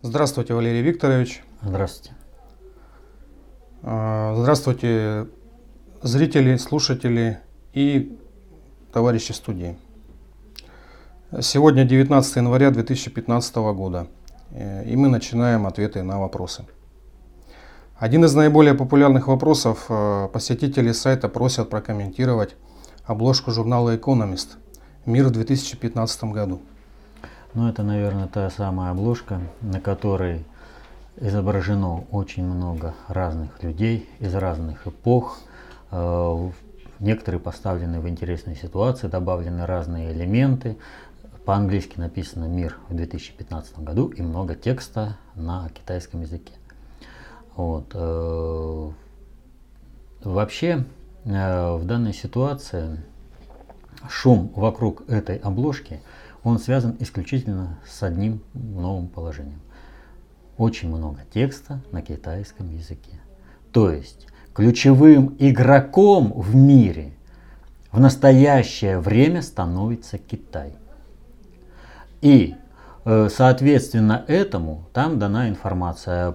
Здравствуйте, Валерий Викторович. Здравствуйте. А, здравствуйте, зрители, слушатели и товарищи студии. Сегодня 19 января 2015 года, э, и мы начинаем ответы на вопросы. Один из наиболее популярных вопросов э, посетители сайта просят прокомментировать обложку журнала Economist «Мир в 2015 году». Ну, это, наверное, та самая обложка, на которой изображено очень много разных людей из разных эпох. Э, некоторые поставлены в интересные ситуации, добавлены разные элементы. По-английски написано «Мир в 2015 году» и много текста на китайском языке. Вот. Э, вообще, э, в данной ситуации шум вокруг этой обложки, он связан исключительно с одним новым положением. Очень много текста на китайском языке. То есть ключевым игроком в мире в настоящее время становится Китай. И э, соответственно этому там дана информация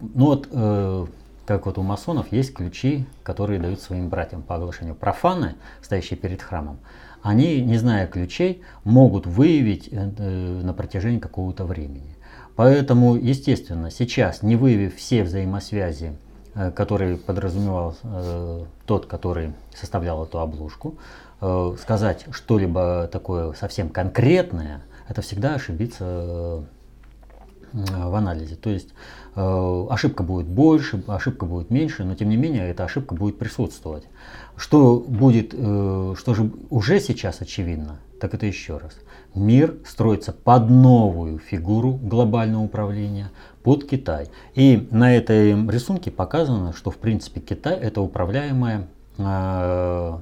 ну вот, э, как вот у масонов есть ключи, которые дают своим братьям по оглашению. Профаны, стоящие перед храмом, они, не зная ключей, могут выявить э, э, на протяжении какого-то времени. Поэтому, естественно, сейчас, не выявив все взаимосвязи, э, которые подразумевал э, тот, который составлял эту обложку, сказать что-либо такое совсем конкретное, это всегда ошибиться в анализе. То есть ошибка будет больше, ошибка будет меньше, но тем не менее эта ошибка будет присутствовать. Что будет, э, что же уже сейчас очевидно, так это еще раз. Мир строится под новую фигуру глобального управления, под Китай. И на этой рисунке показано, что в принципе Китай это управляемая э,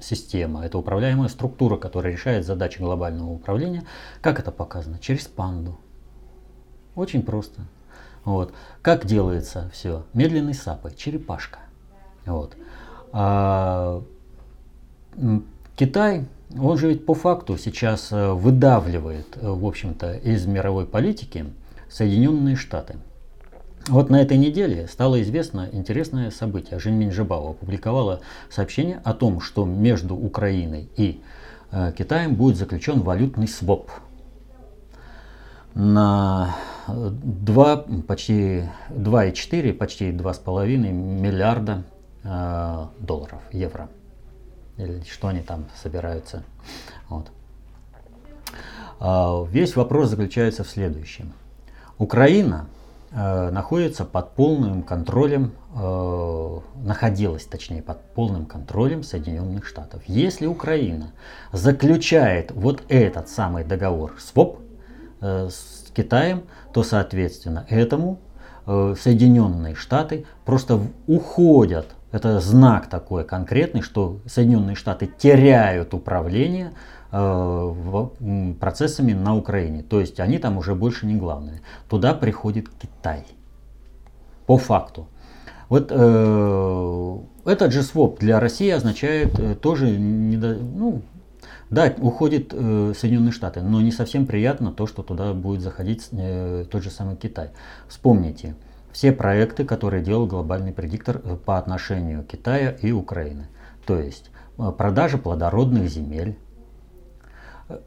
система, это управляемая структура, которая решает задачи глобального управления. Как это показано? Через панду. Очень просто. Вот. Как делается все? Медленной сапой, черепашка. Вот. А, Китай, он же ведь по факту сейчас э, выдавливает, э, в общем-то, из мировой политики Соединенные Штаты. Вот на этой неделе стало известно интересное событие. Жень Минжибао опубликовала сообщение о том, что между Украиной и э, Китаем будет заключен валютный своп на 2, почти 2,4, почти 2,5 миллиарда э, долларов, евро. Или что они там собираются. Вот. Э, весь вопрос заключается в следующем. Украина э, находится под полным контролем, э, находилась точнее под полным контролем Соединенных Штатов. Если Украина заключает вот этот самый договор СВОП, с Китаем, то, соответственно, этому э, Соединенные Штаты просто уходят. Это знак такой конкретный, что Соединенные Штаты теряют управление э, процессами на Украине. То есть они там уже больше не главные. Туда приходит Китай. По факту. Вот э, этот же своп для России означает э, тоже недо, ну, да, уходит э, Соединенные Штаты, но не совсем приятно то, что туда будет заходить э, тот же самый Китай. Вспомните все проекты, которые делал глобальный предиктор э, по отношению Китая и Украины. То есть э, продажа плодородных земель, э,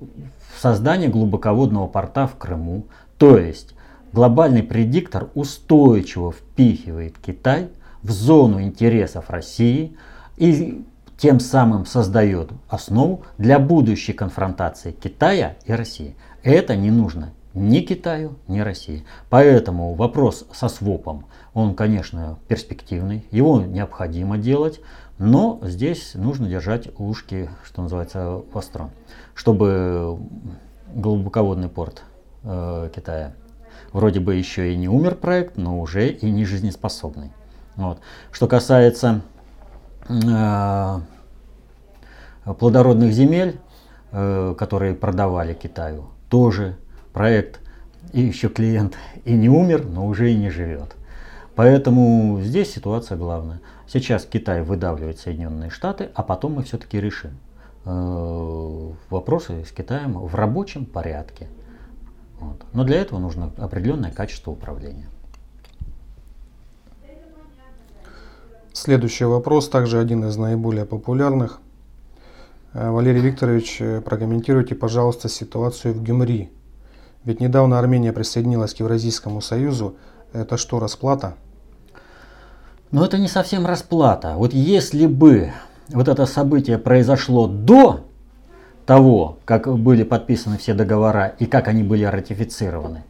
создание глубоководного порта в Крыму. То есть глобальный предиктор устойчиво впихивает Китай в зону интересов России и тем самым создает основу для будущей конфронтации Китая и России. Это не нужно ни Китаю, ни России. Поэтому вопрос со свопом, он, конечно, перспективный, его необходимо делать, но здесь нужно держать ушки, что называется, востро, чтобы глубоководный порт э, Китая вроде бы еще и не умер проект, но уже и не жизнеспособный. Вот. Что касается э, плодородных земель, э, которые продавали Китаю, тоже проект и еще клиент и не умер, но уже и не живет. Поэтому здесь ситуация главная. Сейчас Китай выдавливает Соединенные Штаты, а потом мы все-таки решим э, вопросы с Китаем в рабочем порядке. Вот. Но для этого нужно определенное качество управления. Следующий вопрос, также один из наиболее популярных. Э, Валерий Викторович, э, прокомментируйте, пожалуйста, ситуацию в Гюмри. Ведь недавно Армения присоединилась к Евразийскому союзу. Это что, расплата? Но это не совсем расплата. Вот если бы вот это событие произошло до того, как были подписаны все договора и как они были ратифицированы,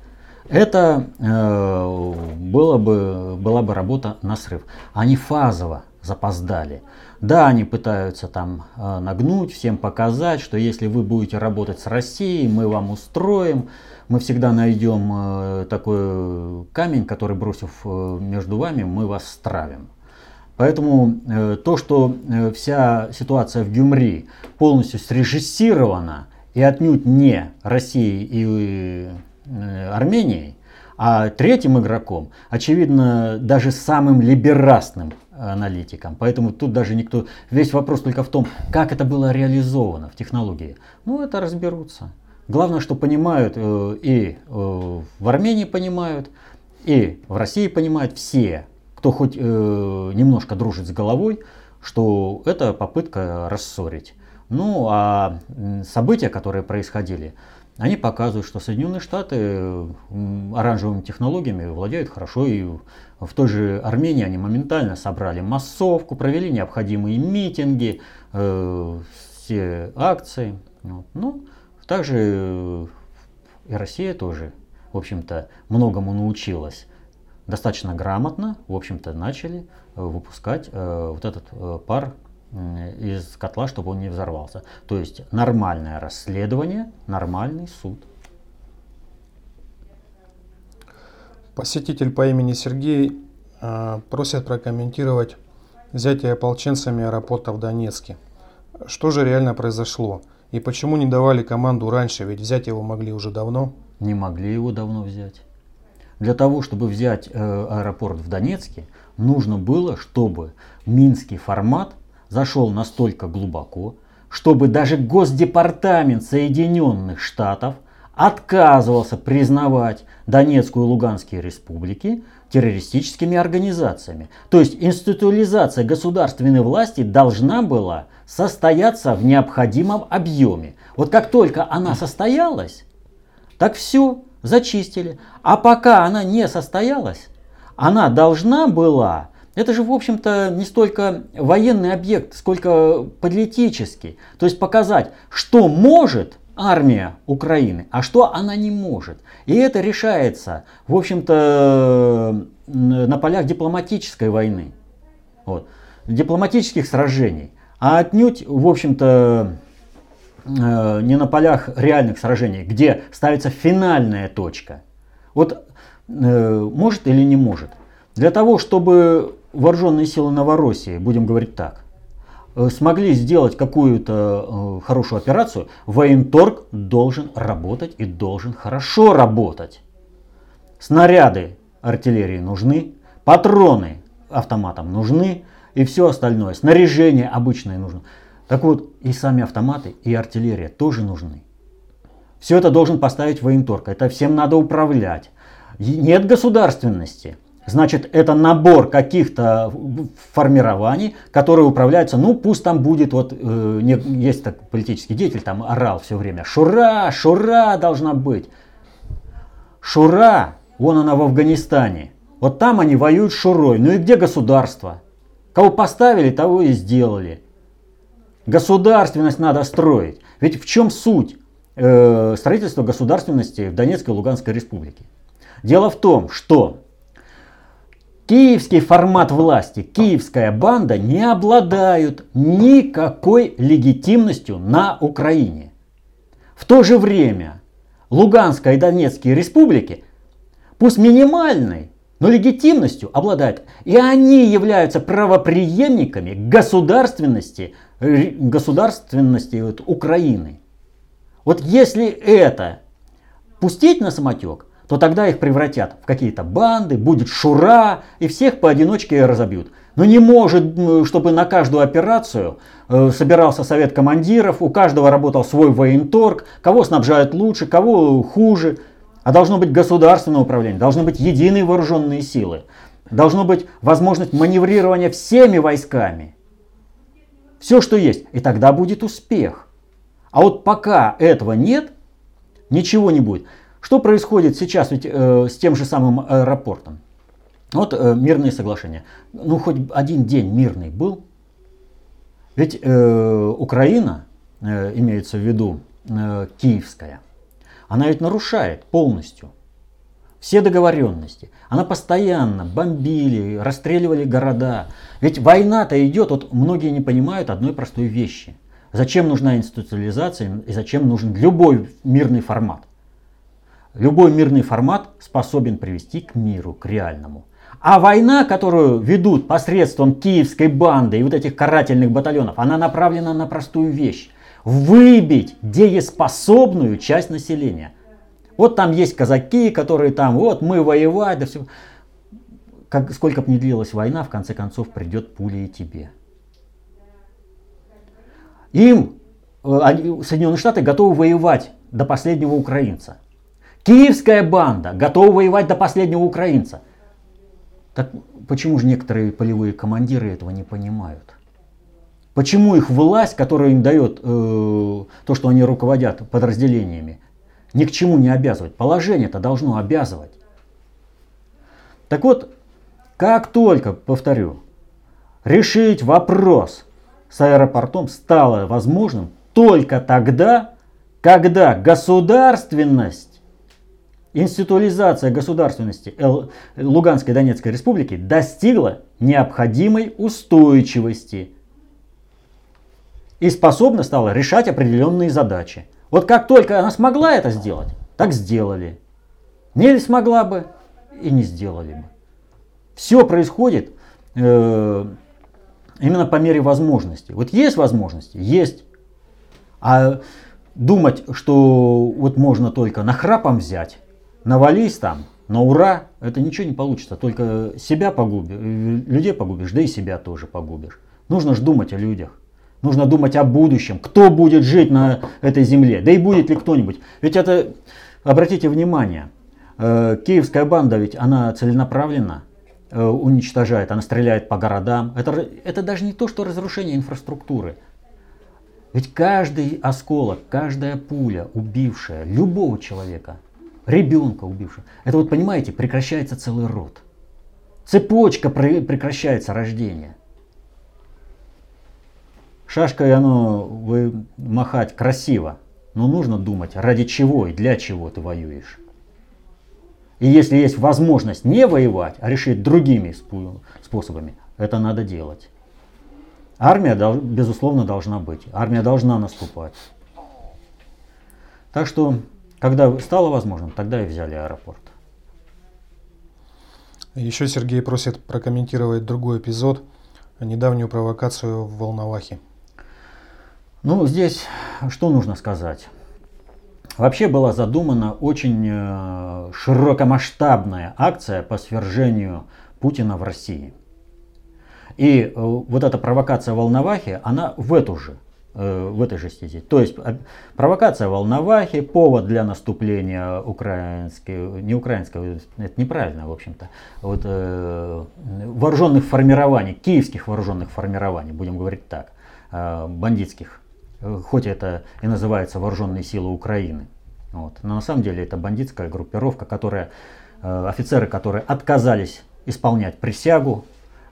это э, было бы, была бы работа на срыв. Они фазово запоздали. Да, они пытаются там э, нагнуть, всем показать, что если вы будете работать с Россией, мы вам устроим, мы всегда найдем э, такой камень, который бросив э, между вами, мы вас стравим. Поэтому то, что вся ситуация в Гюмри полностью срежиссирована и отнюдь не Россией и Арменией, а третьим игроком, очевидно, даже самым либерастным аналитиком. Поэтому тут даже никто... Весь вопрос только в том, как это было реализовано в технологии. Ну, это разберутся. Главное, что понимают э, и э, в Армении понимают, и в России понимают все кто хоть э, немножко дружит с головой, что это попытка рассорить. Ну а события, которые происходили, они показывают, что Соединенные Штаты оранжевыми технологиями владеют хорошо, и в той же Армении они моментально собрали массовку, провели необходимые митинги, э, все акции. Вот. Ну, также э, и Россия тоже, в общем-то, многому научилась достаточно грамотно, в общем-то, начали э, выпускать э, вот этот э, пар из котла, чтобы он не взорвался. То есть нормальное расследование, нормальный суд. Посетитель по имени Сергей просит прокомментировать взятие ополченцами аэропорта в Донецке. Что же реально произошло? И почему не давали команду раньше? Ведь взять его могли уже давно. Не могли его давно взять. Для того, чтобы взять э, аэропорт в Донецке, нужно было, чтобы минский формат зашел настолько глубоко, чтобы даже Госдепартамент Соединенных Штатов отказывался признавать Донецкую и Луганские республики террористическими организациями. То есть институализация государственной власти должна была состояться в необходимом объеме. Вот как только она состоялась, так все, зачистили. А пока она не состоялась, она должна была, это же в общем-то не столько военный объект, сколько политический. То есть показать, что может армия Украины, а что она не может. И это решается, в общем-то, на полях дипломатической войны, вот, дипломатических сражений. А отнюдь, в общем-то, Э, не на полях реальных сражений, где ставится финальная точка. Вот э, может или не может. Для того, чтобы вооруженные силы Новороссии, будем говорить так, э, смогли сделать какую-то хорошую операцию, военторг должен работать и должен хорошо работать. Снаряды артиллерии нужны, патроны автоматам нужны и все остальное. Снаряжение обычное нужно. Так вот, и сами автоматы, и артиллерия тоже нужны. Все это должен поставить военторг. Это всем надо управлять. Нет государственности. Значит, это набор каких-то формирований, которые управляются, ну пусть там будет, вот э, не, есть так политический деятель, там орал все время, Шура, Шура должна быть. Шура, вон она в Афганистане, вот там они воюют Шурой, ну и где государство? Кого поставили, того и сделали. Государственность надо строить. Ведь в чем суть э, строительства государственности в Донецкой и Луганской республике? Дело в том, что киевский формат власти, киевская банда не обладают никакой легитимностью на Украине. В то же время Луганская и Донецкие республики, пусть минимальной, но легитимностью обладают. И они являются правоприемниками государственности государственности вот, Украины. Вот если это пустить на самотек, то тогда их превратят в какие-то банды, будет шура, и всех поодиночке разобьют. Но не может, чтобы на каждую операцию э, собирался совет командиров, у каждого работал свой военторг, кого снабжают лучше, кого хуже. а должно быть государственное управление, должны быть единые вооруженные силы, должна быть возможность маневрирования всеми войсками. Все, что есть. И тогда будет успех. А вот пока этого нет, ничего не будет. Что происходит сейчас ведь, э, с тем же самым аэропортом? Вот э, мирные соглашения. Ну, хоть один день мирный был. Ведь э, Украина, э, имеется в виду э, киевская, она ведь нарушает полностью все договоренности. Она постоянно бомбили, расстреливали города. Ведь война-то идет, вот многие не понимают одной простой вещи. Зачем нужна институциализация и зачем нужен любой мирный формат? Любой мирный формат способен привести к миру, к реальному. А война, которую ведут посредством киевской банды и вот этих карательных батальонов, она направлена на простую вещь выбить дееспособную часть населения. Вот там есть казаки, которые там, вот мы воевать, да все. Как, сколько бы ни длилась война, в конце концов придет пуля и тебе. Им э, Соединенные Штаты готовы воевать до последнего украинца. Киевская банда готова воевать до последнего украинца. Так почему же некоторые полевые командиры этого не понимают? Почему их власть, которая им дает э, то, что они руководят подразделениями, ни к чему не обязывает? Положение это должно обязывать. Так вот, как только, повторю, решить вопрос с аэропортом стало возможным только тогда, когда государственность, институализация государственности Луганской Донецкой республики достигла необходимой устойчивости – и способна стала решать определенные задачи. Вот как только она смогла это сделать, так сделали. Не смогла бы и не сделали бы. Все происходит э, именно по мере возможности. Вот есть возможности, есть. А думать, что вот можно только нахрапом взять, навались там, на ура, это ничего не получится. Только себя погубишь, людей погубишь, да и себя тоже погубишь. Нужно же думать о людях. Нужно думать о будущем. Кто будет жить на этой земле? Да и будет ли кто-нибудь? Ведь это, обратите внимание, э, киевская банда ведь она целенаправленно э, уничтожает, она стреляет по городам. Это, это даже не то, что разрушение инфраструктуры. Ведь каждый осколок, каждая пуля, убившая любого человека, ребенка убившего, это вот понимаете, прекращается целый род. Цепочка прекращается рождение. Шашкой оно вы махать красиво, но нужно думать, ради чего и для чего ты воюешь. И если есть возможность не воевать, а решить другими способами, это надо делать. Армия, безусловно, должна быть. Армия должна наступать. Так что, когда стало возможным, тогда и взяли аэропорт. Еще Сергей просит прокомментировать другой эпизод, недавнюю провокацию в Волновахе. Ну, здесь что нужно сказать? Вообще была задумана очень э, широкомасштабная акция по свержению Путина в России. И э, вот эта провокация Волновахи, она в эту же, в этой же стези. То есть провокация Волновахи, повод для наступления украинской, не украинского, это неправильно, в общем-то, вот, э, вооруженных формирований, киевских вооруженных формирований, будем говорить так, бандитских Э, хоть это и называется вооруженные силы Украины. Вот. Но на самом деле это бандитская группировка, которая, э, офицеры, которые отказались исполнять присягу,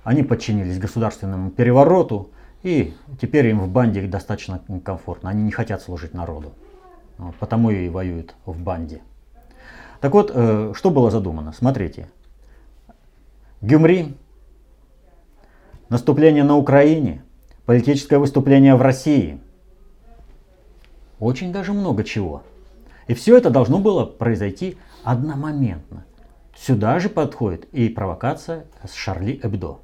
они подчинились государственному перевороту, и теперь им в банде достаточно комфортно. Они не хотят служить народу. Вот, потому и воюют в банде. Так вот, э, что было задумано? Смотрите. Гюмри, наступление на Украине, политическое выступление в России – очень даже много чего. И все это должно было произойти одномоментно. Сюда же подходит и провокация с Шарли Эбдо.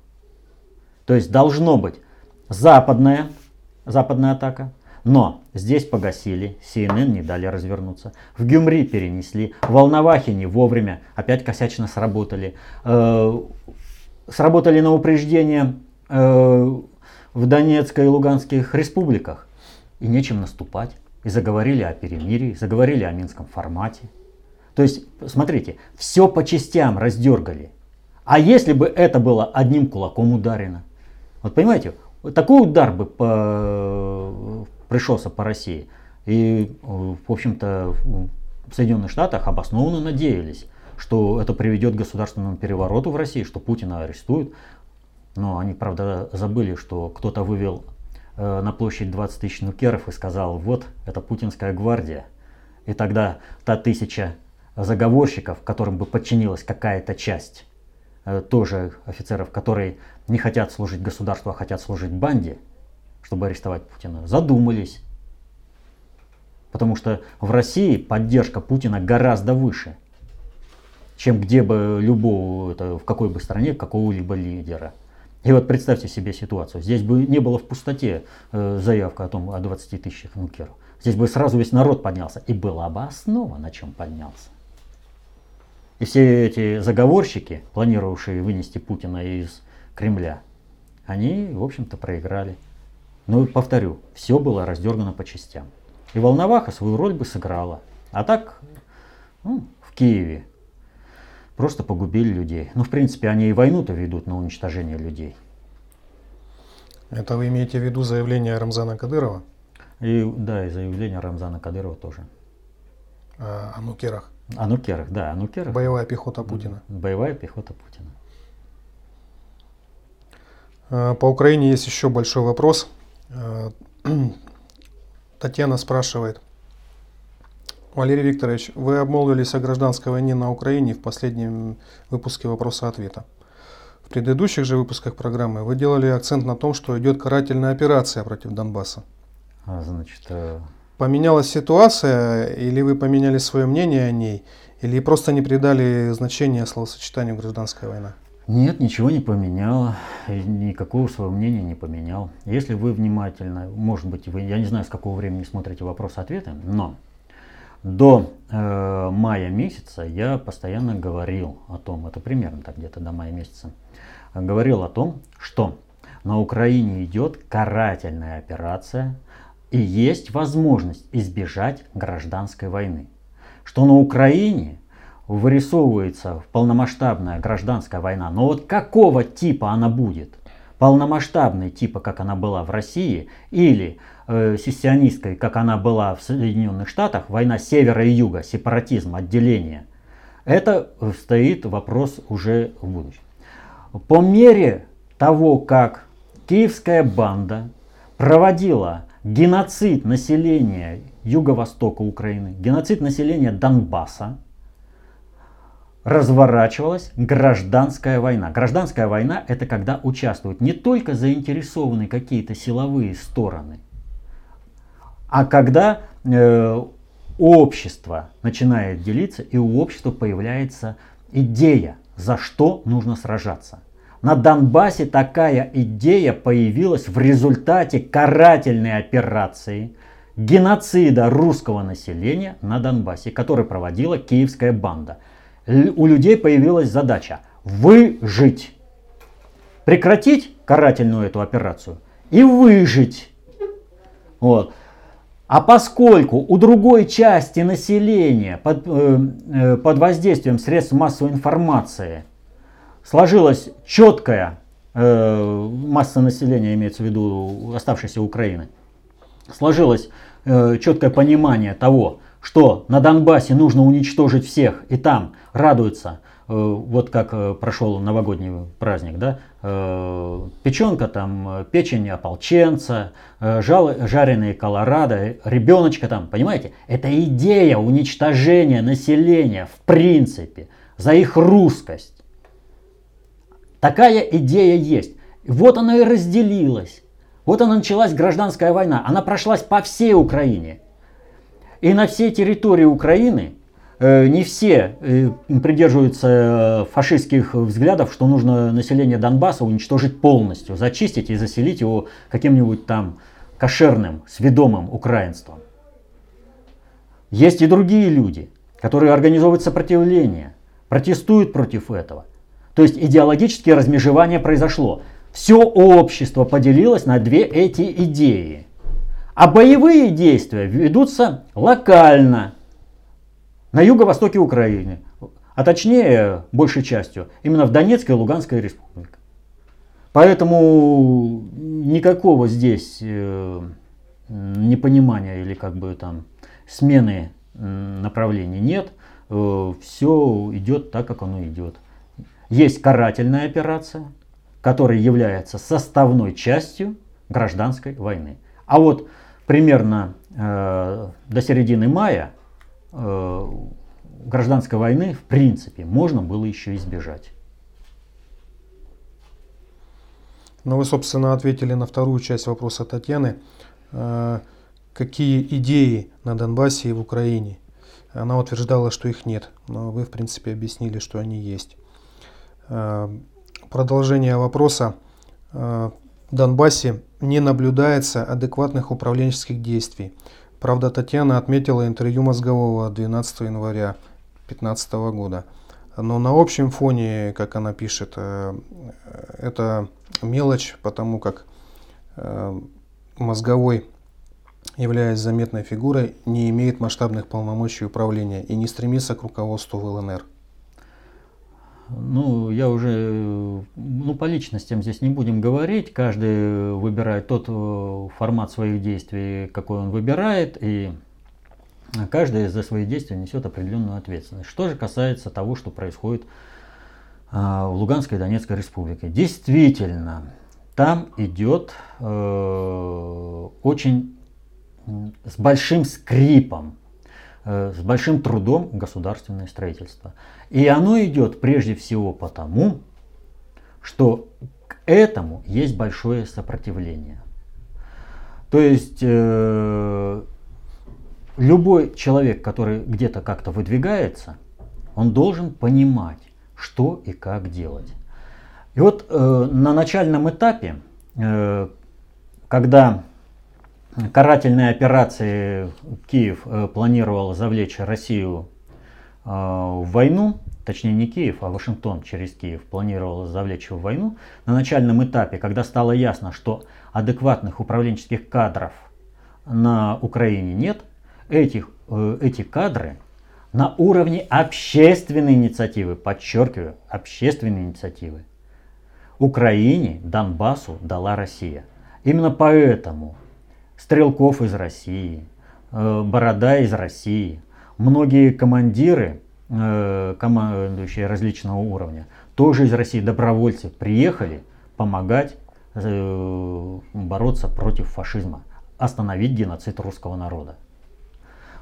То есть должно быть западная, западная атака, но здесь погасили, CNN не дали развернуться, в Гюмри перенесли, в Волновахе не вовремя, опять косячно сработали. Э, сработали на упреждение э, в Донецкой и Луганских республиках. И нечем наступать и заговорили о перемирии, заговорили о минском формате. То есть, смотрите, все по частям раздергали. А если бы это было одним кулаком ударено? Вот понимаете, такой удар бы по, пришелся по России. И, в общем-то, в Соединенных Штатах обоснованно надеялись, что это приведет к государственному перевороту в России, что Путина арестуют. Но они, правда, забыли, что кто-то вывел э, на площадь 20 тысяч нукеров и сказал, вот, это путинская гвардия. И тогда та тысяча заговорщиков, которым бы подчинилась какая-то часть, э, тоже офицеров, которые не хотят служить государству, а хотят служить банде, чтобы арестовать Путина, задумались. Потому что в России поддержка Путина гораздо выше, чем где бы любого, это, в какой бы стране, какого-либо лидера. И вот представьте себе ситуацию. Здесь бы не было в пустоте э, заявка о том, о 20 тысячах нукеров. Здесь бы сразу весь народ поднялся. И была бы основа, на чем поднялся. И все эти заговорщики, планировавшие вынести Путина из Кремля, они, в общем-то, проиграли. Но, повторю, все было раздергано по частям. И Волноваха свою роль бы сыграла. А так, ну, в Киеве просто погубили людей. Ну, в принципе, они и войну-то ведут на уничтожение людей. Это вы имеете в виду заявление Рамзана Кадырова? И, да, и заявление Рамзана Кадырова тоже. А, о нукерах? О нукерах, да, о нукерах. Боевая пехота Путина. Боевая пехота Путина. А, по Украине есть еще большой вопрос. А, Татьяна спрашивает. Валерий Викторович, вы обмолвились о гражданской войне на Украине в последнем выпуске вопроса-ответа. В предыдущих же выпусках программы вы делали акцент на том, что идет карательная операция против Донбасса. А, значит, э... Поменялась ситуация, или вы поменяли свое мнение о ней, или просто не придали значения словосочетанию гражданская война? Нет, ничего не поменяло, никакого своего мнения не поменял. Если вы внимательно, может быть, вы, я не знаю, с какого времени смотрите вопрос-ответы, но до э, мая месяца я постоянно говорил о том, это примерно так где-то до мая месяца, говорил о том, что на Украине идет карательная операция и есть возможность избежать гражданской войны. Что на Украине вырисовывается полномасштабная гражданская война. Но вот какого типа она будет? Полномасштабной типа, как она была в России, или э, сессионистской, как она была в Соединенных Штатах, война севера и юга, сепаратизм, отделение. Это стоит вопрос уже в будущем. По мере того, как киевская банда проводила геноцид населения юго-востока Украины, геноцид населения Донбасса, разворачивалась гражданская война. Гражданская война это когда участвуют не только заинтересованные какие-то силовые стороны, а когда э, общество начинает делиться и у общества появляется идея, за что нужно сражаться. На Донбассе такая идея появилась в результате карательной операции геноцида русского населения на Донбассе, который проводила киевская банда – у людей появилась задача выжить. Прекратить карательную эту операцию и выжить. Вот. А поскольку у другой части населения под, э, э, под воздействием средств массовой информации сложилась четкая э, масса населения, имеется в виду оставшейся Украины, сложилось э, четкое понимание того, что на Донбассе нужно уничтожить всех, и там радуются, э, вот как э, прошел новогодний праздник, да, э, печенка там, печень ополченца, жареные колорадо, ребеночка там, понимаете? Это идея уничтожения населения в принципе за их русскость. Такая идея есть. Вот она и разделилась. Вот она началась гражданская война. Она прошлась по всей Украине. И на всей территории Украины э, не все э, придерживаются э, фашистских взглядов, что нужно население Донбасса уничтожить полностью, зачистить и заселить его каким-нибудь там кошерным, сведомым украинством. Есть и другие люди, которые организовывают сопротивление, протестуют против этого. То есть идеологическое размежевание произошло. Все общество поделилось на две эти идеи. А боевые действия ведутся локально, на юго-востоке Украины, а точнее, большей частью, именно в Донецкой и Луганской республике. Поэтому никакого здесь э, непонимания или как бы там смены направлений нет. Э, Все идет так, как оно идет. Есть карательная операция, которая является составной частью гражданской войны. А вот примерно э, до середины мая э, гражданской войны в принципе можно было еще избежать. Ну, вы, собственно, ответили на вторую часть вопроса Татьяны. Э, какие идеи на Донбассе и в Украине? Она утверждала, что их нет, но вы, в принципе, объяснили, что они есть. Э, продолжение вопроса. Э, в Донбассе не наблюдается адекватных управленческих действий. Правда, Татьяна отметила интервью Мозгового 12 января 2015 года. Но на общем фоне, как она пишет, это мелочь, потому как э, мозговой, являясь заметной фигурой, не имеет масштабных полномочий управления и не стремится к руководству в ЛНР. Ну, я уже, ну, по личностям здесь не будем говорить. Каждый выбирает тот э, формат своих действий, какой он выбирает, и каждый за свои действия несет определенную ответственность. Что же касается того, что происходит а, в Луганской и Донецкой республике. Действительно, там идет э, очень с большим скрипом, с большим трудом государственное строительство. И оно идет прежде всего потому, что к этому есть большое сопротивление. То есть э, любой человек, который где-то как-то выдвигается, он должен понимать, что и как делать. И вот э, на начальном этапе, э, когда карательные операции Киев э, планировал завлечь Россию э, в войну, точнее не Киев, а Вашингтон через Киев планировал завлечь в войну, на начальном этапе, когда стало ясно, что адекватных управленческих кадров на Украине нет, этих, э, эти кадры на уровне общественной инициативы, подчеркиваю, общественной инициативы, Украине, Донбассу дала Россия. Именно поэтому Стрелков из России, э, Борода из России, многие командиры, э, командующие различного уровня, тоже из России, добровольцы, приехали помогать э, бороться против фашизма, остановить геноцид русского народа.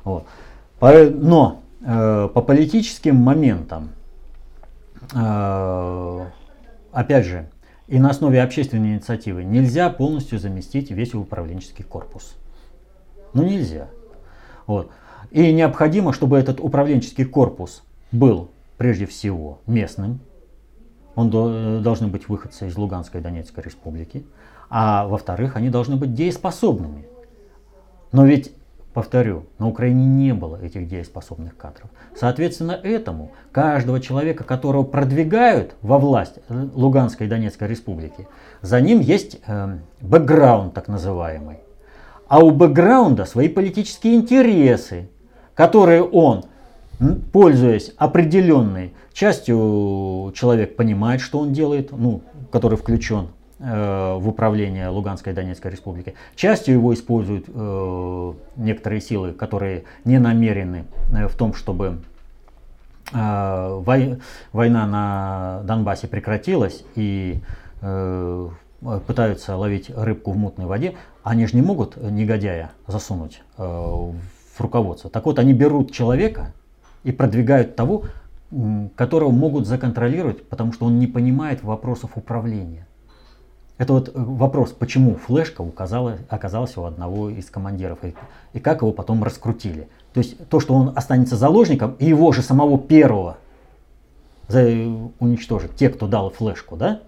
Вот. Но по политическим моментам, опять же, и на основе общественной инициативы нельзя полностью заместить весь управленческий корпус. Ну нельзя. Вот. И необходимо, чтобы этот управленческий корпус был прежде всего местным. Он до, должны быть выходцы из Луганской и Донецкой республики. А во-вторых, они должны быть дееспособными. Но ведь Повторю, на Украине не было этих дееспособных кадров. Соответственно, этому каждого человека, которого продвигают во власть Луганской и Донецкой республики, за ним есть э, бэкграунд так называемый. А у бэкграунда свои политические интересы, которые он, пользуясь определенной частью, человек понимает, что он делает, ну, который включен в управление Луганской и Донецкой республики. Частью его используют э, некоторые силы, которые не намерены э, в том, чтобы э, вой, война на Донбассе прекратилась и э, пытаются ловить рыбку в мутной воде. Они же не могут негодяя засунуть э, в руководство. Так вот, они берут человека и продвигают того, которого могут законтролировать, потому что он не понимает вопросов управления. Это вот э, вопрос, почему флешка указала, оказалась у одного из командиров и, и как его потом раскрутили. То есть то, что он останется заложником, и его же самого первого за, уничтожат те, кто дал флешку, да,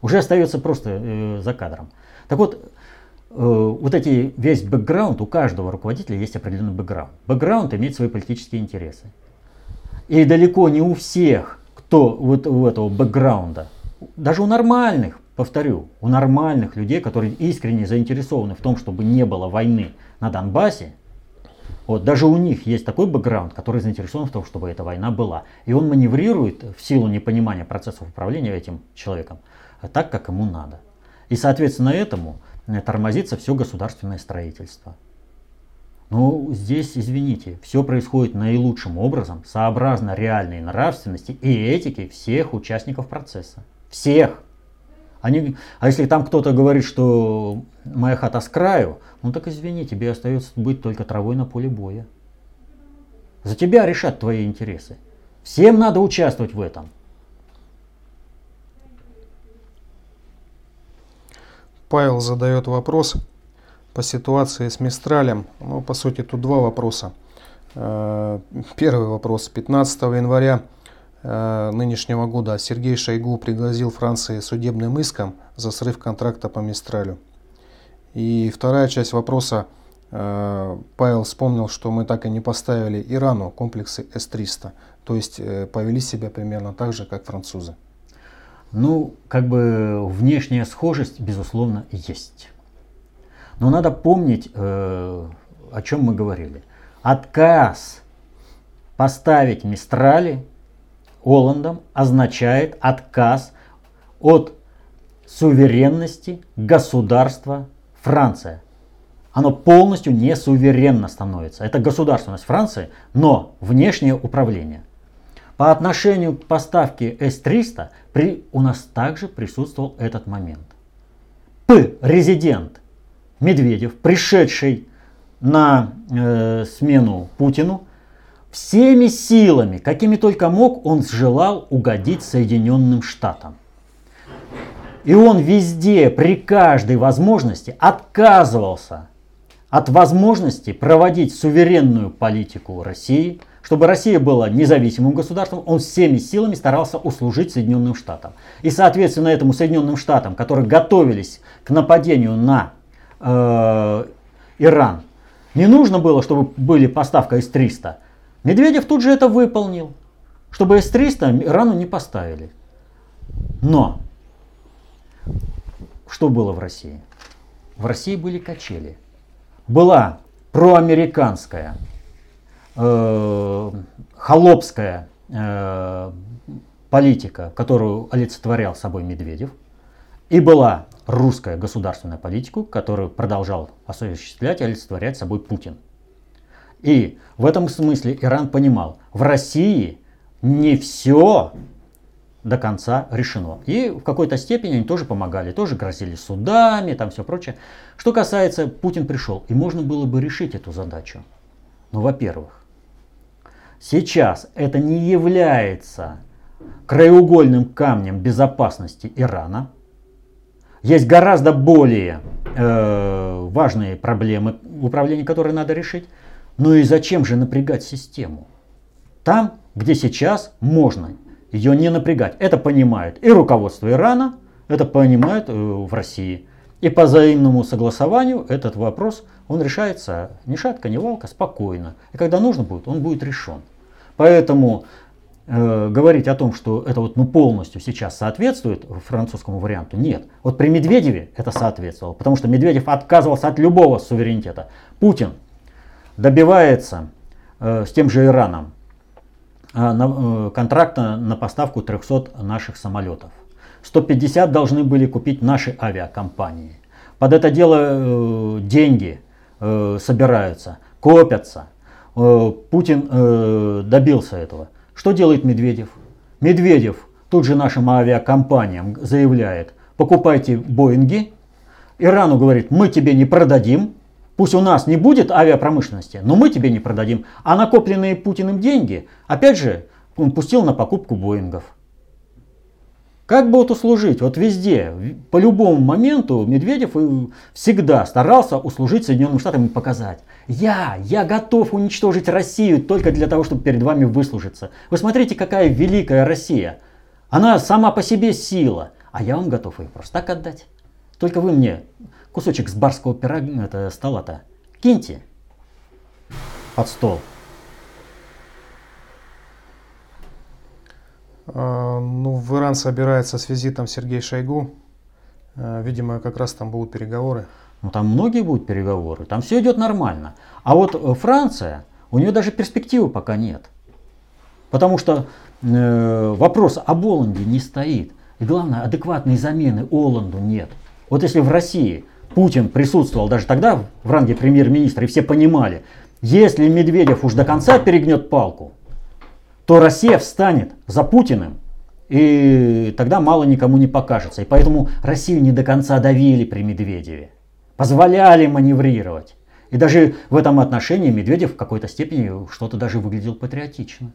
уже остается просто э, за кадром. Так вот, э, вот эти весь бэкграунд, у каждого руководителя есть определенный бэкграунд. Бэкграунд имеет свои политические интересы. И далеко не у всех, кто вот у этого бэкграунда, даже у нормальных, повторю, у нормальных людей, которые искренне заинтересованы в том, чтобы не было войны на Донбассе, Вот, даже у них есть такой бэкграунд, который заинтересован в том, чтобы эта война была. И он маневрирует в силу непонимания процессов управления этим человеком так, как ему надо. И, соответственно, этому тормозится все государственное строительство. Ну, здесь, извините, все происходит наилучшим образом, сообразно реальной нравственности и этике всех участников процесса. Всех! Они, а если там кто-то говорит, что моя хата с краю, ну так извини, тебе остается быть только травой на поле боя. За тебя решат твои интересы. Всем надо участвовать в этом. Павел задает вопрос по ситуации с Мистралем. Ну, по сути, тут два вопроса. Э, первый вопрос. 15 января нынешнего года Сергей Шойгу пригрозил Франции судебным иском за срыв контракта по Мистралю. И вторая часть вопроса. Э, Павел вспомнил, что мы так и не поставили Ирану комплексы С-300. То есть повели себя примерно так же, как французы. Ну, как бы внешняя схожесть, безусловно, есть. Но надо помнить, э, о чем мы говорили. Отказ поставить Мистрали Оландом означает отказ от суверенности государства Франция. Оно полностью не суверенно становится. Это государственность Франции, но внешнее управление. По отношению к поставке С-300 при, у нас также присутствовал этот момент. П. Резидент Медведев, пришедший на э, смену Путину, всеми силами, какими только мог, он желал угодить Соединенным Штатам. И он везде, при каждой возможности отказывался от возможности проводить суверенную политику России – чтобы Россия была независимым государством, он всеми силами старался услужить Соединенным Штатам. И, соответственно, этому Соединенным Штатам, которые готовились к нападению на э, Иран, не нужно было, чтобы были поставка С-300. Медведев тут же это выполнил, чтобы С-300 Ирану не поставили. Но что было в России? В России были качели. Была проамериканская э, холопская э, политика, которую олицетворял собой Медведев, и была русская государственная политика, которую продолжал осуществлять и олицетворять собой Путин. И в этом смысле Иран понимал, в России не все до конца решено. И в какой-то степени они тоже помогали, тоже грозили судами, там все прочее. Что касается, Путин пришел, и можно было бы решить эту задачу. Ну, во-первых, Сейчас это не является краеугольным камнем безопасности Ирана. Есть гораздо более э, важные проблемы в управлении, которые надо решить. Ну и зачем же напрягать систему? Там, где сейчас можно ее не напрягать. Это понимает и руководство Ирана, это понимает э, в России. И по взаимному согласованию этот вопрос, он решается ни шатка, ни валка, спокойно. И когда нужно будет, он будет решен. Поэтому э, говорить о том, что это вот ну, полностью сейчас соответствует французскому варианту, нет. Вот при Медведеве это соответствовало, потому что Медведев отказывался от любого суверенитета. Путин добивается э, с тем же Ираном э, э, контракта на поставку 300 наших самолетов. 150 должны были купить наши авиакомпании. Под это дело деньги собираются, копятся. Путин добился этого. Что делает Медведев? Медведев тут же нашим авиакомпаниям заявляет, покупайте Боинги. Ирану говорит, мы тебе не продадим. Пусть у нас не будет авиапромышленности, но мы тебе не продадим. А накопленные Путиным деньги, опять же, он пустил на покупку Боингов. Как вот услужить? Вот везде, по любому моменту Медведев всегда старался услужить Соединенным Штатам и показать. Я, я готов уничтожить Россию только для того, чтобы перед вами выслужиться. Вы смотрите, какая великая Россия. Она сама по себе сила. А я вам готов ее просто так отдать. Только вы мне кусочек с барского пирога, это стола-то, киньте под стол. А, ну, в Иран собирается с визитом Сергей Шойгу. А, видимо, как раз там будут переговоры. Ну там многие будут переговоры, там все идет нормально. А вот э, Франция, у нее даже перспективы пока нет. Потому что э, вопрос об Оланде не стоит. И главное, адекватной замены Оланду нет. Вот если в России Путин присутствовал даже тогда в ранге премьер-министра, и все понимали, если Медведев уж до конца перегнет палку, то Россия встанет за Путиным, и тогда мало никому не покажется. И поэтому Россию не до конца давили при Медведеве, позволяли маневрировать. И даже в этом отношении Медведев в какой-то степени что-то даже выглядел патриотично.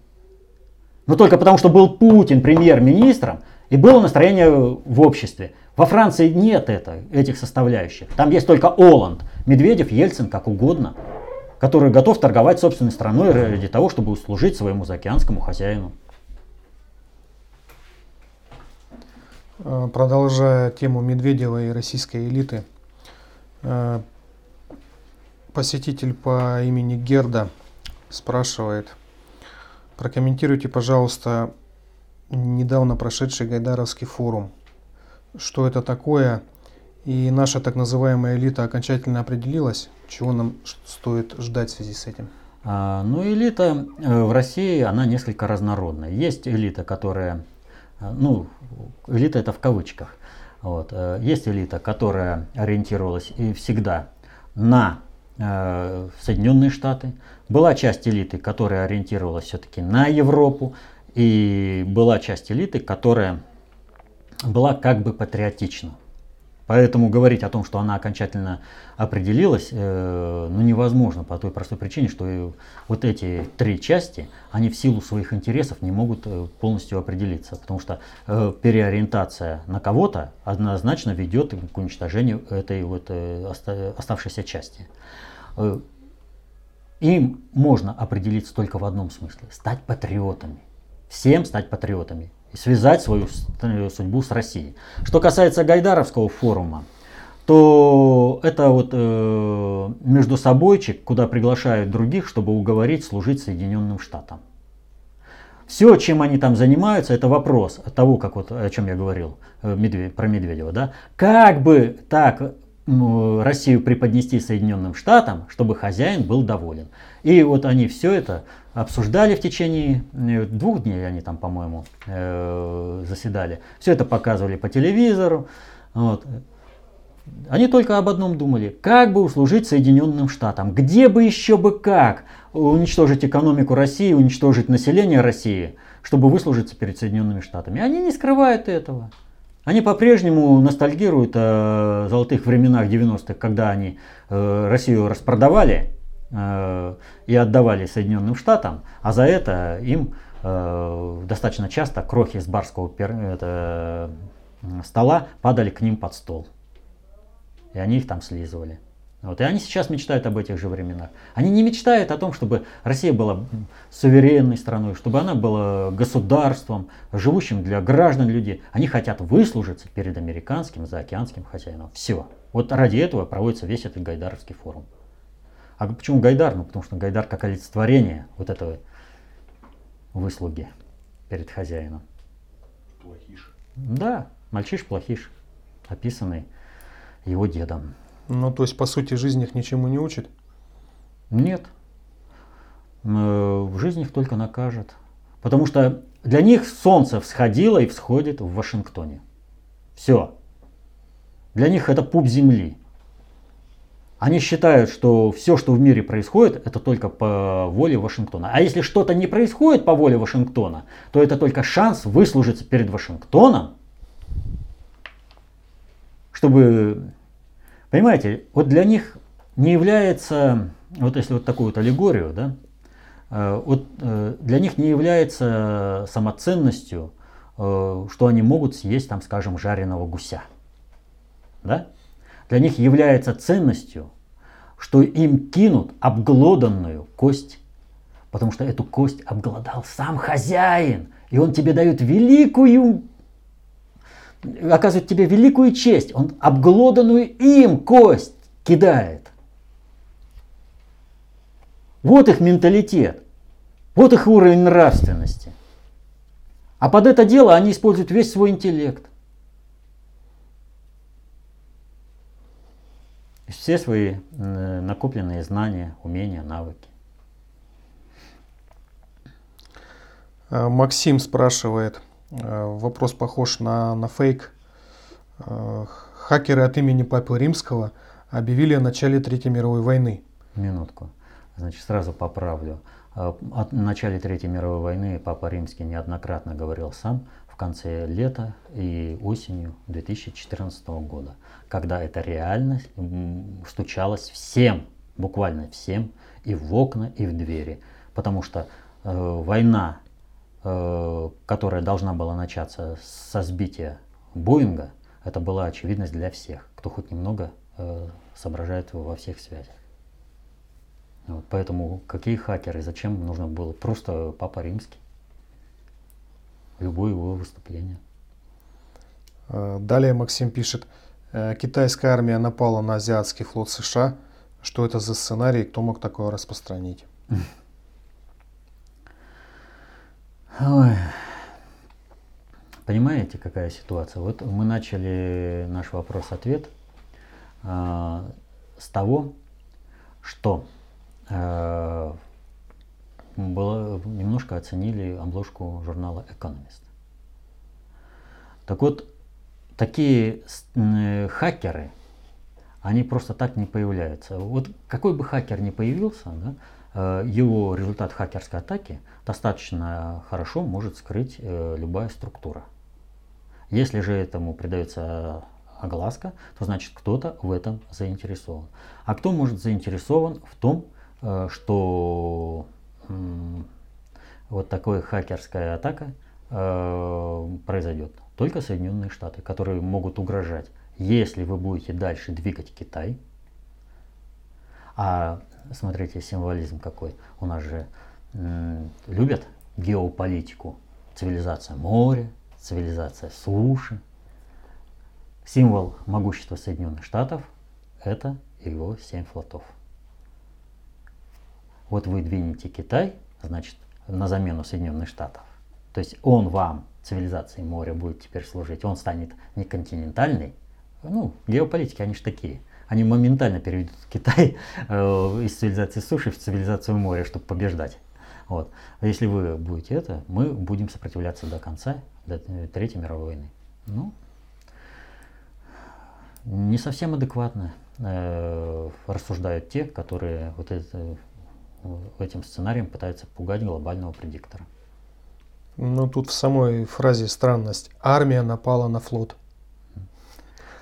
Но только потому, что был Путин премьер-министром, и было настроение в обществе. Во Франции нет это, этих составляющих. Там есть только Оланд, Медведев, Ельцин, как угодно, который готов торговать собственной страной ради того, чтобы услужить своему заокеанскому хозяину. Э, продолжая тему Медведева и российской элиты, э, посетитель по имени Герда спрашивает, прокомментируйте, пожалуйста, недавно прошедший Гайдаровский форум. Что это такое? И наша так называемая элита окончательно определилась? Чего нам стоит ждать в связи с этим? А, ну, элита э, в России, она несколько разнородная. Есть элита, которая, э, ну, элита это в кавычках. Вот. Э, есть элита, которая ориентировалась и всегда на э, Соединенные Штаты. Была часть элиты, которая ориентировалась все-таки на Европу. И была часть элиты, которая была как бы патриотична. Поэтому говорить о том, что она окончательно определилась, э, ну невозможно по той простой причине, что вот эти три части, они в силу своих интересов не могут э, полностью определиться, потому что э, переориентация на кого-то однозначно ведет к уничтожению этой вот оставшейся части. Им можно определиться только в одном смысле – стать патриотами всем стать патриотами связать свою судьбу с Россией. Что касается Гайдаровского форума, то это вот э, между собойчик, куда приглашают других, чтобы уговорить служить Соединенным Штатам. Все, чем они там занимаются, это вопрос того, как вот о чем я говорил э, Медведь, про Медведева, да, как бы так Россию преподнести Соединенным Штатам, чтобы хозяин был доволен. И вот они все это обсуждали в течение э, двух дней, они там, по-моему, э, заседали. Все это показывали по телевизору. Вот. Они только об одном думали, как бы услужить Соединенным Штатам, где бы еще бы как уничтожить экономику России, уничтожить население России, чтобы выслужиться перед Соединенными Штатами. Они не скрывают этого. Они по-прежнему ностальгируют о золотых временах 90-х, когда они э, Россию распродавали Э, и отдавали Соединенным Штатам, а за это им э, достаточно часто крохи с барского стола падали к ним под стол. И они их там слизывали. Вот. И они сейчас мечтают об этих же временах. Они не мечтают о том, чтобы Россия была суверенной страной, чтобы она была государством, живущим для граждан людей. Они хотят выслужиться перед американским заокеанским хозяином. Все. Вот ради этого проводится весь этот Гайдаровский форум. А почему Гайдар? Ну, потому что Гайдар как олицетворение вот этого выслуги перед хозяином. Плохиш. Да, мальчиш-плохиш, описанный его дедом. Ну, то есть, по сути, жизнь их ничему не учит? Нет. Э, в жизни их только накажет. Потому что для них солнце всходило и всходит в Вашингтоне. Все. Для них это пуп земли. Они считают, что все, что в мире происходит, это только по воле Вашингтона. А если что-то не происходит по воле Вашингтона, то это только шанс выслужиться перед Вашингтоном, чтобы, понимаете, вот для них не является, вот если вот такую вот аллегорию, да, э, вот э, для них не является самоценностью, э, что они могут съесть, там, скажем, жареного гуся. Да? для них является ценностью, что им кинут обглоданную кость, потому что эту кость обглодал сам хозяин, и он тебе дает великую, оказывает тебе великую честь, он обглоданную им кость кидает. Вот их менталитет, вот их уровень нравственности. А под это дело они используют весь свой интеллект. все свои накопленные знания, умения, навыки. Э, Максим спрашивает, э, вопрос похож на, на фейк. Э, хакеры от имени Папы Римского объявили о начале Третьей мировой войны. Минутку. Значит, сразу поправлю. О начале Третьей мировой войны Папа Римский неоднократно говорил сам в конце лета и осенью 2014 года, когда эта реальность стучалась всем, буквально всем, и в окна, и в двери. Потому что э, война Э, которая должна была начаться со сбития Боинга, это была очевидность для всех, кто хоть немного э, соображает во всех связях. Вот, поэтому какие хакеры, зачем нужно было? Просто Папа Римский. Любое его выступление. Э, далее Максим пишет, китайская армия напала на азиатский флот США. Что это за сценарий, кто мог такое распространить? Ой. Понимаете, какая ситуация? Вот мы начали наш вопрос-ответ э, с того, что э, было, немножко оценили обложку журнала Economist. Так вот, такие э, хакеры, они просто так не появляются. Вот какой бы хакер ни появился, да, его результат хакерской атаки достаточно хорошо может скрыть э, любая структура. Если же этому придается огласка, то значит кто-то в этом заинтересован. А кто может заинтересован в том, э, что вот такая хакерская атака произойдет? Только Соединенные Штаты, которые могут угрожать. Если вы будете дальше двигать Китай, а смотрите, символизм какой. У нас же любят геополитику. Цивилизация моря, цивилизация суши. Символ могущества Соединенных Штатов – это его семь флотов. Вот вы двинете Китай, значит, на замену Соединенных Штатов. То есть он вам, цивилизации моря, будет теперь служить. Он станет не континентальный. Ну, геополитики, они же такие – они моментально переведут Китай э, из цивилизации суши в цивилизацию моря, чтобы побеждать. Вот. А если вы будете это, мы будем сопротивляться до конца, до Третьей мировой войны. Ну, не совсем адекватно э, рассуждают те, которые вот это, этим сценарием пытаются пугать глобального предиктора. Ну, тут в самой фразе странность. Армия напала на флот.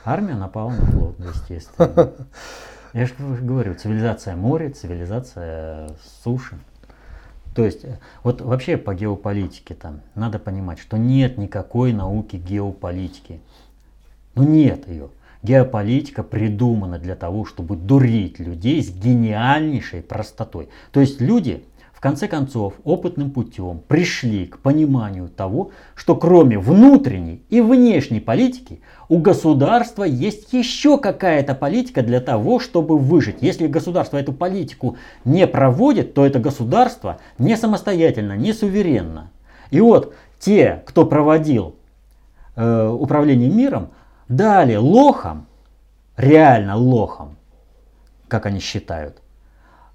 Армия напала на флот, естественно. Я же говорю, цивилизация моря, цивилизация суши. То есть, вот вообще по геополитике там надо понимать, что нет никакой науки геополитики. Ну нет ее. Геополитика придумана для того, чтобы дурить людей с гениальнейшей простотой. То есть люди конце концов, опытным путем пришли к пониманию того, что кроме внутренней и внешней политики у государства есть еще какая-то политика для того, чтобы выжить. Если государство эту политику не проводит, то это государство не самостоятельно, не суверенно. И вот те, кто проводил э, управление миром, дали лохам, реально лохам, как они считают,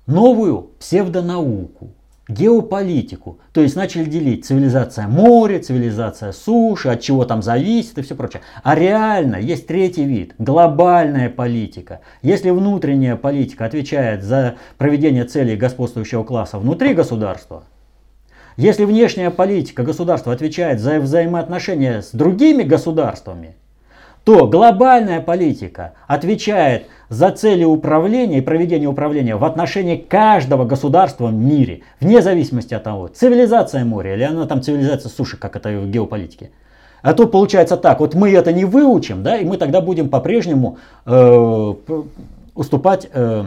новую псевдонауку, геополитику. То есть начали делить цивилизация моря, цивилизация суши, от чего там зависит и все прочее. А реально есть третий вид, глобальная политика. Если внутренняя политика отвечает за проведение целей господствующего класса внутри государства, если внешняя политика государства отвечает за взаимоотношения с другими государствами, то глобальная политика отвечает за цели управления и проведения управления в отношении каждого государства в мире, вне зависимости от того, цивилизация моря или она там цивилизация суши, как это в геополитике. А тут получается так, вот мы это не выучим, да, и мы тогда будем по-прежнему э, уступать э,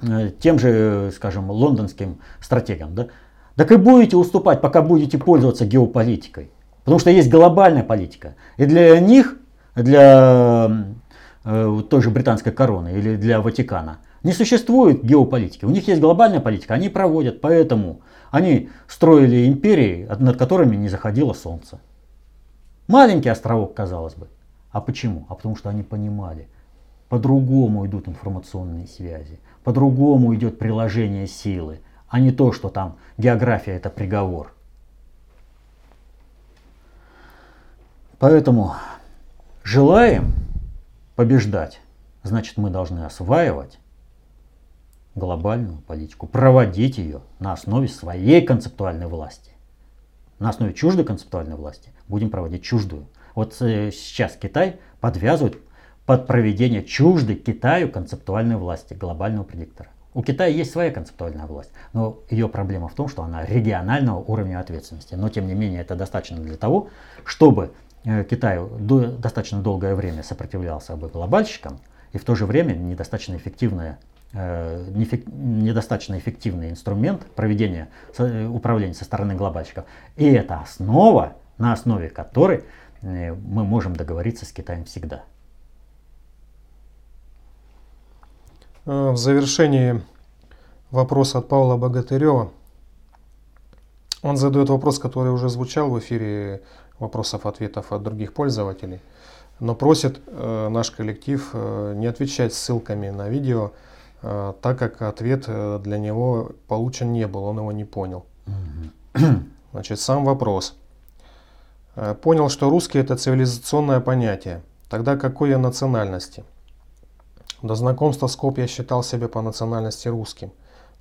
э тем же, скажем, лондонским стратегам, да. Так и будете уступать, пока будете пользоваться геополитикой. Потому что есть глобальная политика. И для них для э, той же британской короны или для Ватикана. Не существует геополитики. У них есть глобальная политика, они проводят, поэтому они строили империи, над которыми не заходило солнце. Маленький островок, казалось бы. А почему? А потому что они понимали, по-другому идут информационные связи, по-другому идет приложение силы, а не то, что там география это приговор. Поэтому желаем побеждать, значит мы должны осваивать глобальную политику, проводить ее на основе своей концептуальной власти. На основе чуждой концептуальной власти будем проводить чуждую. Вот э, сейчас Китай подвязывает под проведение чуждой Китаю концептуальной власти, глобального предиктора. У Китая есть своя концептуальная власть, но ее проблема в том, что она регионального уровня ответственности. Но тем не менее это достаточно для того, чтобы Китай достаточно долгое время сопротивлялся глобальщикам и в то же время недостаточно эффективная э, недостаточно эффективный инструмент проведения управления со стороны глобальщиков. И это основа, на основе которой мы можем договориться с Китаем всегда. Э, в завершении вопрос от Павла Богатырева. Он задает вопрос, который уже звучал в эфире вопросов-ответов от других пользователей, но просит э, наш коллектив э, не отвечать ссылками на видео, э, так как ответ э, для него получен не был, он его не понял. Значит, сам вопрос. Э, понял, что русский это цивилизационное понятие. Тогда какой я национальности? До знакомства с КОП я считал себя по национальности русским.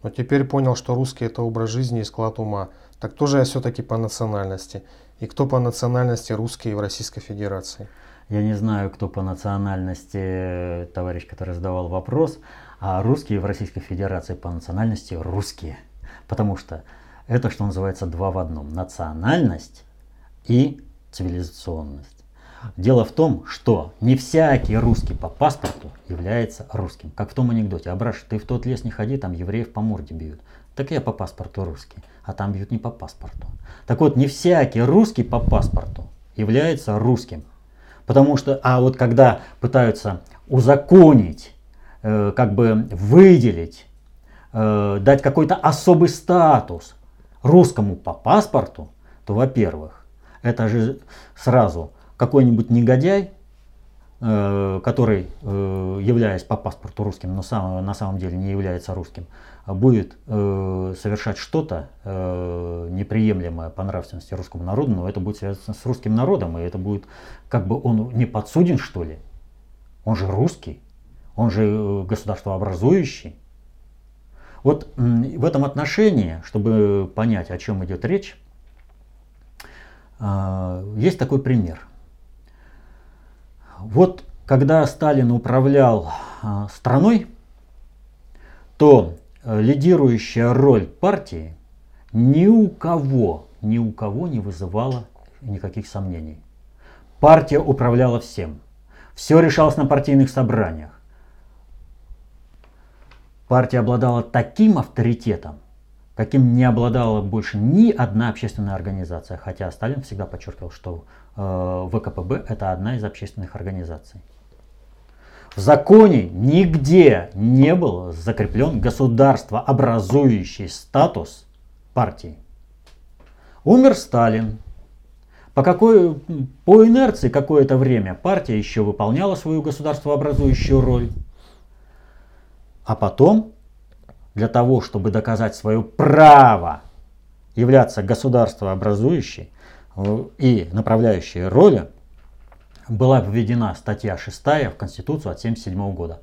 Но теперь понял, что русский это образ жизни и склад ума. Так кто же я все-таки по национальности? И кто по национальности русский в Российской Федерации? Я не знаю, кто по национальности товарищ, который задавал вопрос, а русские в Российской Федерации по национальности русские. Потому что это, что называется, два в одном. Национальность и цивилизационность. Дело в том, что не всякий русский по паспорту является русским. Как в том анекдоте. Абраш, ты в тот лес не ходи, там евреев по морде бьют. Так я по паспорту русский, а там бьют не по паспорту. Так вот, не всякий русский по паспорту является русским. Потому что, а вот когда пытаются узаконить, э, как бы выделить, э, дать какой-то особый статус русскому по паспорту, то, во-первых, это же сразу какой-нибудь негодяй, который, э, являясь по паспорту русским, но сам, на самом деле не является русским, будет э, совершать что-то неприемлемое по нравственности русскому народу, но это будет связано с русским народом, и это будет, как бы он не подсуден, что ли? Он же русский, он же государствообразующий. Вот в этом отношении, чтобы понять, о чем идет речь, есть такой пример – вот когда Сталин управлял а, страной, то э, лидирующая роль партии ни у кого, ни у кого не вызывала никаких сомнений. Партия управляла всем. Все решалось на партийных собраниях. Партия обладала таким авторитетом, каким не обладала больше ни одна общественная организация. Хотя Сталин всегда подчеркивал, что ВКПБ это одна из общественных организаций. В законе нигде не был закреплен государство, образующий статус партии. Умер Сталин. По, какой, по инерции какое-то время партия еще выполняла свою государствообразующую роль. А потом для того, чтобы доказать свое право являться государствообразующей э, и направляющей роли, была введена статья 6 в Конституцию от 1977 года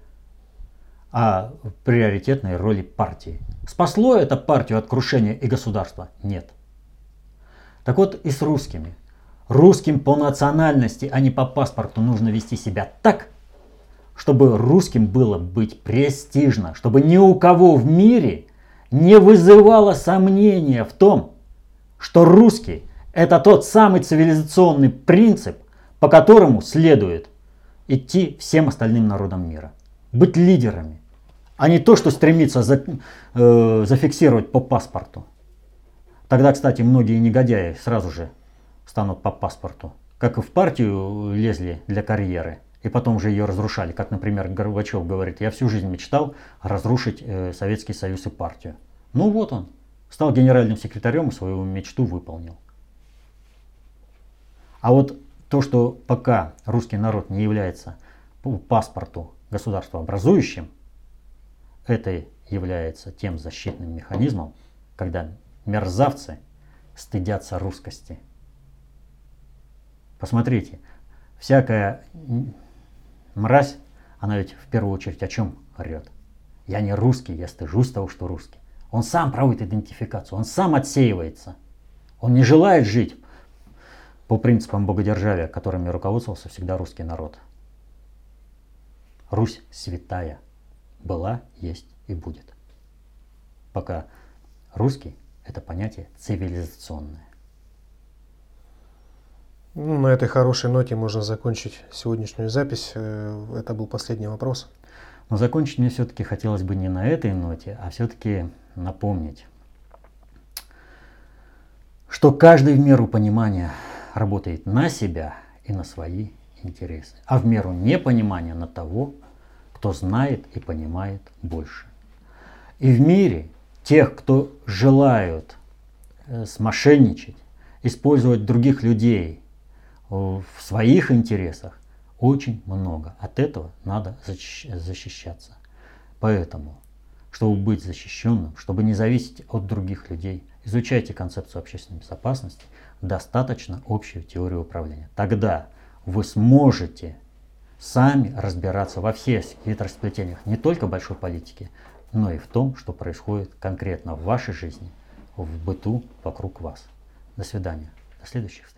о приоритетной роли партии. Спасло это партию от крушения и государства? Нет. Так вот и с русскими. Русским по национальности, а не по паспорту нужно вести себя так, чтобы русским было быть престижно, чтобы ни у кого в мире не вызывало сомнения в том, что русский – это тот самый цивилизационный принцип, по которому следует идти всем остальным народам мира. Быть лидерами, а не то, что стремиться за, э, зафиксировать по паспорту. Тогда, кстати, многие негодяи сразу же станут по паспорту. Как и в партию лезли для карьеры – и потом уже ее разрушали. Как, например, Горбачев говорит, я всю жизнь мечтал разрушить э, Советский Союз и партию. Ну вот он, стал генеральным секретарем и свою мечту выполнил. А вот то, что пока русский народ не является по паспорту государствообразующим, это является тем защитным механизмом, когда мерзавцы стыдятся русскости. Посмотрите, всякая мразь, она ведь в первую очередь о чем орет? Я не русский, я стыжусь того, что русский. Он сам проводит идентификацию, он сам отсеивается. Он не желает жить по принципам богодержавия, которыми руководствовался всегда русский народ. Русь святая была, есть и будет. Пока русский – это понятие цивилизационное. Ну, на этой хорошей ноте можно закончить сегодняшнюю запись. Э, это был последний вопрос. Но закончить мне все-таки хотелось бы не на этой ноте, а все-таки напомнить, что каждый в меру понимания работает на себя и на свои интересы, а в меру непонимания на того, кто знает и понимает больше. И в мире тех, кто желают э, смошенничать, использовать других людей в своих интересах, очень много. От этого надо защищаться. Поэтому, чтобы быть защищенным, чтобы не зависеть от других людей, изучайте концепцию общественной безопасности, достаточно общую теорию управления. Тогда вы сможете сами разбираться во всех хитросплетениях не только большой политики, но и в том, что происходит конкретно в вашей жизни, в быту вокруг вас. До свидания. До следующих встреч.